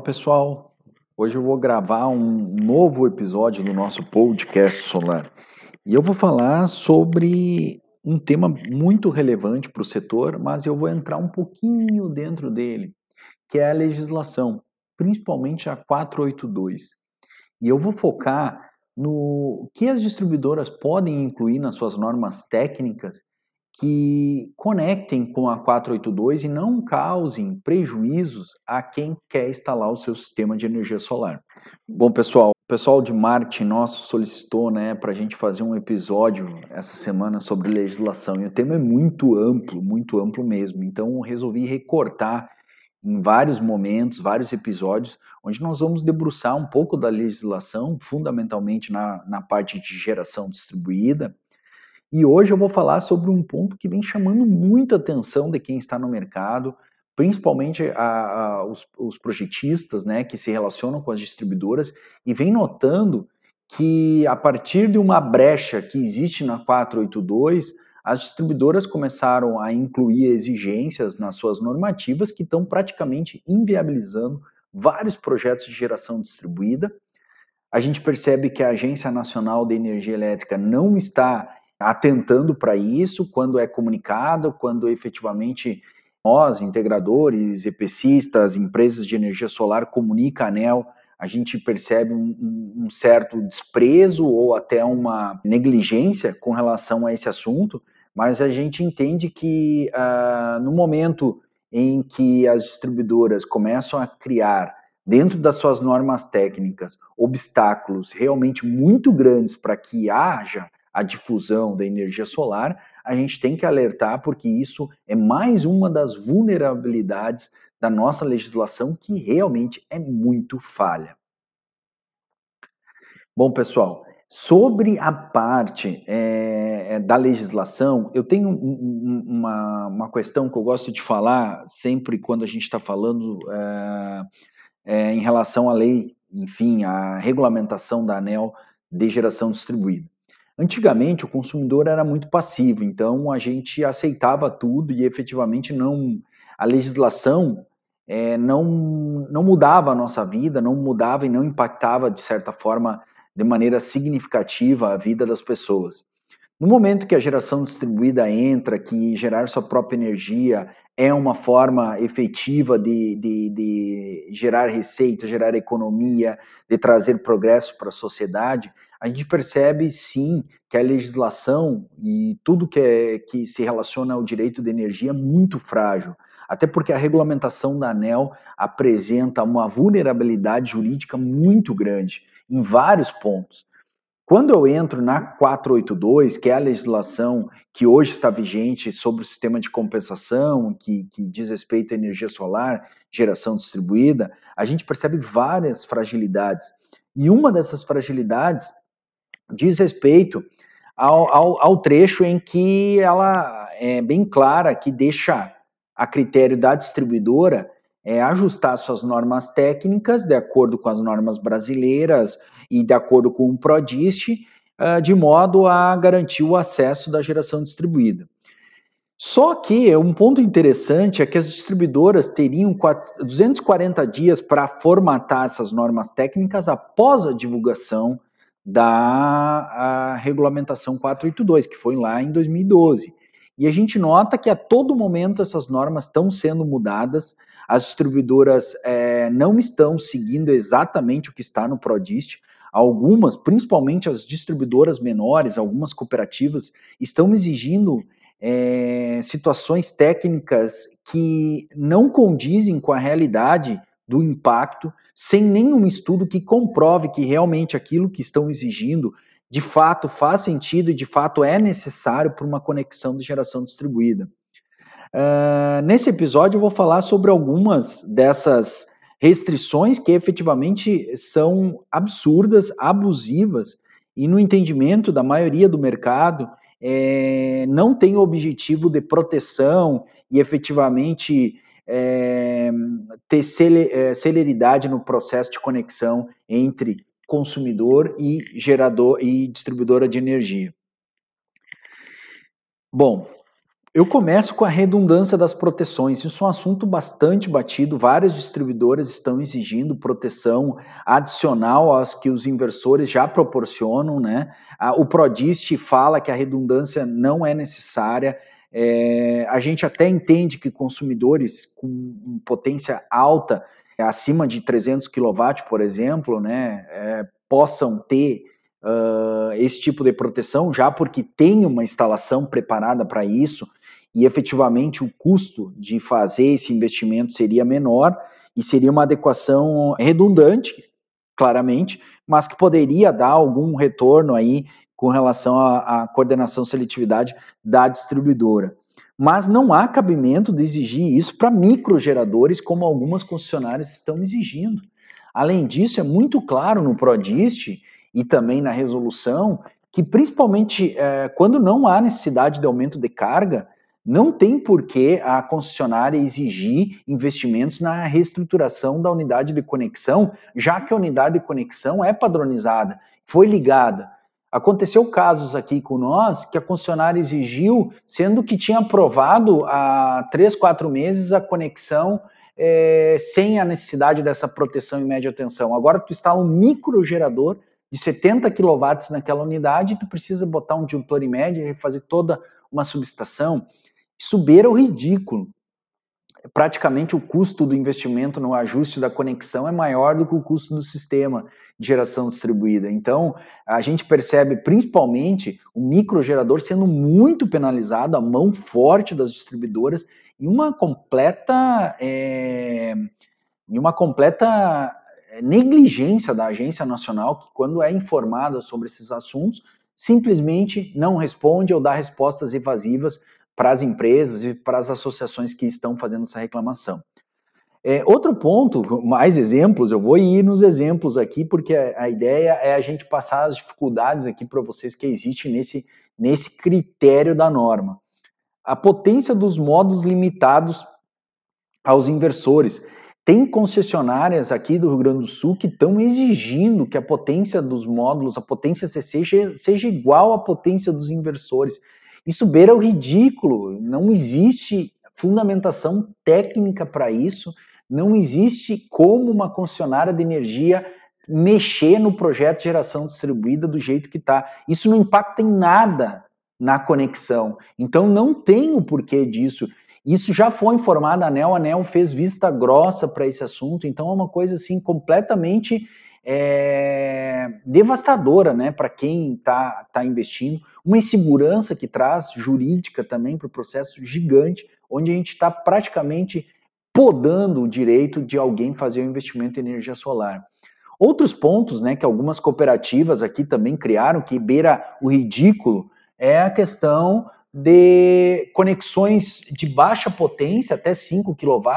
Fala pessoal, hoje eu vou gravar um novo episódio do nosso podcast solar e eu vou falar sobre um tema muito relevante para o setor, mas eu vou entrar um pouquinho dentro dele, que é a legislação, principalmente a 482. E eu vou focar no que as distribuidoras podem incluir nas suas normas técnicas que conectem com a 482 e não causem prejuízos a quem quer instalar o seu sistema de energia solar. Bom, pessoal, o pessoal de marketing nosso solicitou né, para a gente fazer um episódio essa semana sobre legislação e o tema é muito amplo, muito amplo mesmo. Então, resolvi recortar em vários momentos, vários episódios, onde nós vamos debruçar um pouco da legislação, fundamentalmente na, na parte de geração distribuída, e hoje eu vou falar sobre um ponto que vem chamando muita atenção de quem está no mercado, principalmente a, a, os, os projetistas né, que se relacionam com as distribuidoras e vem notando que a partir de uma brecha que existe na 482, as distribuidoras começaram a incluir exigências nas suas normativas que estão praticamente inviabilizando vários projetos de geração distribuída. A gente percebe que a Agência Nacional de Energia Elétrica não está atentando para isso quando é comunicado, quando efetivamente nós, integradores, EPCistas, empresas de energia solar, comunica a ANEL, a gente percebe um, um, certo desprezo ou até uma negligência com relação a esse assunto, mas a gente entende que uh, no momento em que as distribuidoras começam a criar, dentro das suas normas técnicas, obstáculos realmente muito grandes para que haja a difusão da energia solar, a gente tem que alertar porque isso é mais uma das vulnerabilidades da nossa legislação que realmente é muito falha. Bom, pessoal, sobre a parte é, da legislação, eu tenho um, uma, uma questão que eu gosto de falar sempre quando a gente está falando é, é, em relação à lei, enfim, à regulamentação da ANEL de geração distribuída. Antigamente, o consumidor era muito passivo, então a gente aceitava tudo e efetivamente não. A legislação é, não, não mudava a nossa vida, não mudava e não impactava, de certa forma, de maneira significativa a vida das pessoas. No momento que a geração distribuída entra, que gerar sua própria energia é uma forma efetiva de, de, de gerar receita, gerar economia, de trazer progresso para a sociedade, a gente percebe sim que a legislação e tudo que, é, que se relaciona ao direito de energia é muito frágil, até porque a regulamentação da ANEL apresenta uma vulnerabilidade jurídica muito grande em vários pontos. Quando eu entro na 482, que é a legislação que hoje está vigente sobre o sistema de compensação, que, que diz respeito à energia solar, geração distribuída, a gente percebe várias fragilidades. E uma dessas fragilidades diz respeito ao, ao, ao trecho em que ela é bem clara, que deixa a critério da distribuidora é, ajustar suas normas técnicas de acordo com as normas brasileiras e de acordo com o PRODIST, uh, de modo a garantir o acesso da geração distribuída. Só que um ponto interessante é que as distribuidoras teriam 240 dias para formatar essas normas técnicas após a divulgação da regulamentação 482, que foi lá em 2012. E a gente nota que a todo momento essas normas estão sendo mudadas, as distribuidoras é, não estão seguindo exatamente o que está no PRODIST, algumas, principalmente as distribuidoras menores, algumas cooperativas, estão exigindo é, situações técnicas que não condizem com a realidade do impacto, sem nenhum estudo que comprove que realmente aquilo que estão exigindo de fato faz sentido e de fato é necessário para uma conexão de geração distribuída. Uh, nesse episódio eu vou falar sobre algumas dessas restrições que efetivamente são absurdas, abusivas e no entendimento da maioria do mercado é, não tem o objetivo de proteção e efetivamente é, ter é, celeridade no processo de conexão entre consumidor e gerador e distribuidora de energia. Bom, Eu começo com a redundância das proteções. Isso é um assunto bastante batido. Várias distribuidoras estão exigindo proteção adicional às que os inversores já proporcionam. Né? O Prodist fala que a redundância não é necessária. É, a gente até entende que consumidores com potência alta, acima de 300 kW, por exemplo, né, é, possam ter uh, esse tipo de proteção, já porque tem uma instalação preparada para isso e efetivamente o custo de fazer esse investimento seria menor e seria uma adequação redundante, claramente, mas que poderia dar algum retorno aí com relação à, à coordenação seletividade da distribuidora. Mas não há cabimento de exigir isso para microgeradores, como algumas concessionárias estão exigindo. Além disso, é muito claro no PRODIST e também na resolução que, principalmente é, quando não há necessidade de aumento de carga, não tem por que a concessionária exigir investimentos na reestruturação da unidade de conexão, já que a unidade de conexão é padronizada, foi ligada. Aconteceu casos aqui com nós que a concessionária exigiu, sendo que tinha aprovado há três, quatro meses a conexão é, sem a necessidade dessa proteção em média tensão. Agora tu instala um microgerador de 70 kW naquela unidade e tu precisa botar um disjuntor em média e fazer toda uma subestação. Isso beira o ridículo. Praticamente o custo do investimento no ajuste da conexão é maior do que o custo do sistema de geração distribuída. Então, a gente percebe principalmente o microgerador sendo muito penalizado, a mão forte das distribuidoras e uma completa, é, uma completa negligência da agência nacional que, quando é informada sobre esses assuntos, simplesmente não responde ou dá respostas evasivas para as empresas e para as associações que estão fazendo essa reclamação. É, outro ponto, mais exemplos, eu vou ir nos exemplos aqui, porque a, a ideia é a gente passar as dificuldades aqui para vocês que existem nesse, nesse critério da norma. A potência dos modos limitados aos inversores. Tem concessionárias aqui do Rio Grande do Sul que estão exigindo que a potência dos módulos, a potência CC, seja igual à potência dos inversores. Isso beira o ridículo, não existe fundamentação técnica para isso, não existe como uma concessionária de energia mexer no projeto de geração distribuída do jeito que está. Isso não impacta em nada na conexão. Então não tem o porquê disso. Isso já foi informado a ANEL, a ANEL fez vista grossa para esse assunto, então é uma coisa assim completamente é, devastadora né, para quem está tá investindo, uma insegurança que traz jurídica também para o processo gigante, onde a gente está praticamente podando o direito de alguém fazer o um investimento em energia solar. Outros pontos né, que algumas cooperativas aqui também criaram, que beira o ridículo, é a questão de conexões de baixa potência, até 5 kW,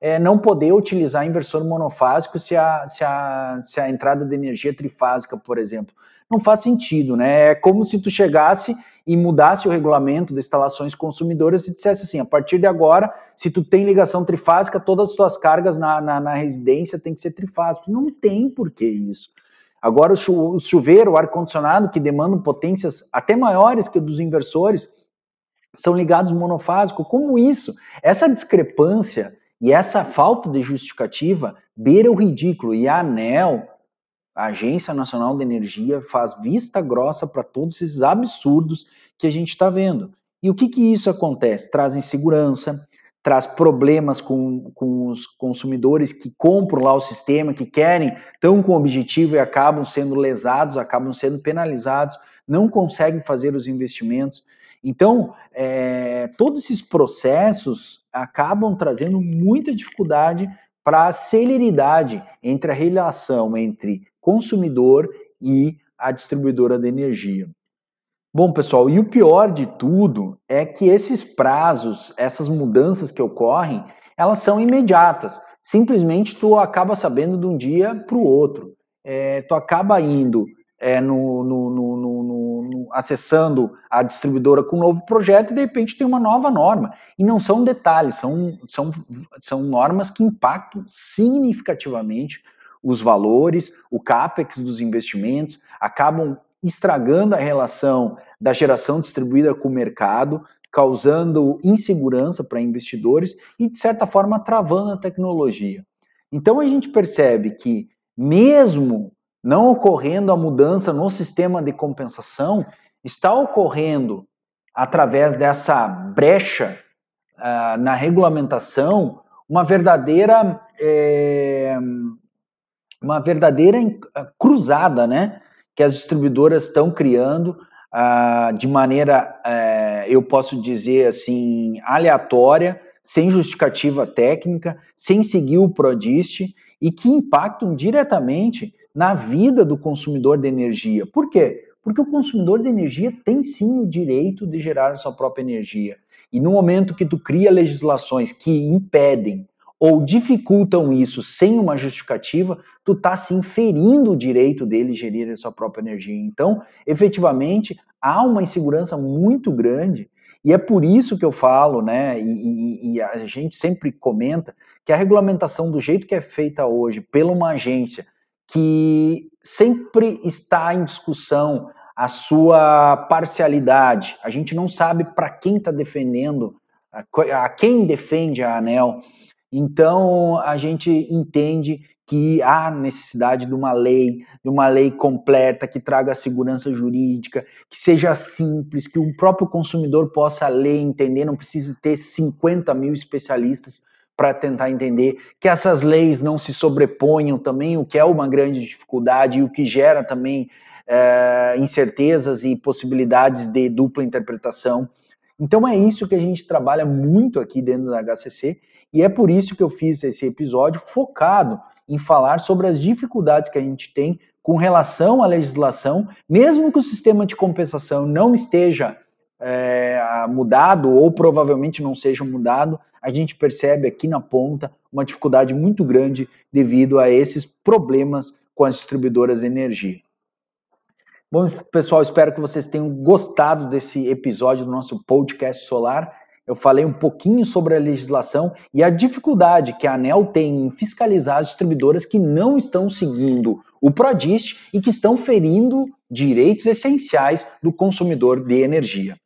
é, não poder utilizar inversor monofásico se a, se, a, se a entrada de energia trifásica, por exemplo. Não faz sentido, né? É como se tu chegasse e mudasse o regulamento de instalações consumidoras e dissesse assim, a partir de agora, se tu tem ligação trifásica, todas as tuas cargas na, na, na residência tem que ser trifásico. Não tem por que isso. Agora o chuveiro, o ar-condicionado, que demandam potências até maiores que dos inversores, são ligados monofásico. Como isso? Essa discrepância e essa falta de justificativa beira o ridículo. E a ANEL, a Agência Nacional de Energia, faz vista grossa para todos esses absurdos que a gente está vendo. E o que, que isso acontece? Traz insegurança, traz problemas com, com os consumidores que compram lá o sistema, que querem, estão com o objetivo e acabam sendo lesados, acabam sendo penalizados, não conseguem fazer os investimentos. Então, é, todos esses processos acabam trazendo muita dificuldade para a celeridade entre a relação entre consumidor e a distribuidora de energia. Bom, pessoal, e o pior de tudo é que esses prazos, essas mudanças que ocorrem, elas são imediatas. Simplesmente tu acaba sabendo de um dia para o outro. É, tu acaba indo é, no, no, no, no, acessando a distribuidora com um novo projeto e de repente tem uma nova norma. E não são detalhes, são, são, são normas que impactam significativamente os valores, o CAPEX dos investimentos, acabam estragando a relação da geração distribuída com o mercado, causando insegurança para investidores e, de certa forma, travando a tecnologia. Então a gente percebe que, mesmo não ocorrendo a mudança no sistema de compensação, está ocorrendo através dessa brecha uh, na regulamentação uma verdadeira é, uma verdadeira cruzada, né, que as distribuidoras estão criando uh, de maneira, uh, eu posso dizer assim, aleatória, sem justificativa técnica, sem seguir o PRODIST e que impactam diretamente na vida do consumidor de energia. Por quê? Porque o consumidor de energia tem sim o direito de gerar a sua própria energia. E no momento que tu cria legislações que impedem ou dificultam isso sem uma justificativa, tu está se inferindo o direito dele gerir a sua própria energia. Então, efetivamente, há uma insegurança muito grande e é por isso que eu falo, né, e, e, e, a gente sempre comenta que a regulamentação do jeito que é feita hoje pela uma agência que sempre está em discussão a sua parcialidade, a gente não sabe para quem está defendendo, a, a quem defende a ANEL, então, a gente entende que há necessidade de uma lei, de uma lei completa que traga segurança jurídica, que seja simples, que o próprio consumidor possa ler, entender, não precise ter 50 mil especialistas para tentar entender, que essas leis não se sobreponham também, o que é uma grande dificuldade e o que gera também é, incertezas e possibilidades de dupla interpretação. Então é isso que a gente trabalha muito aqui dentro da HCC e é por isso que eu fiz esse episódio focado em falar sobre as dificuldades que a gente tem com relação à legislação, mesmo que o sistema de compensação não esteja é, mudado ou provavelmente não seja mudado, a gente percebe aqui na ponta uma dificuldade muito grande devido a esses problemas com as distribuidoras de energia. Bom, pessoal, espero que vocês tenham gostado desse episódio do nosso podcast solar eu falei um pouquinho sobre a legislação e a dificuldade que a ANEL tem em fiscalizar as distribuidoras que não estão seguindo o PRODIST e que estão ferindo direitos essenciais do consumidor de energia.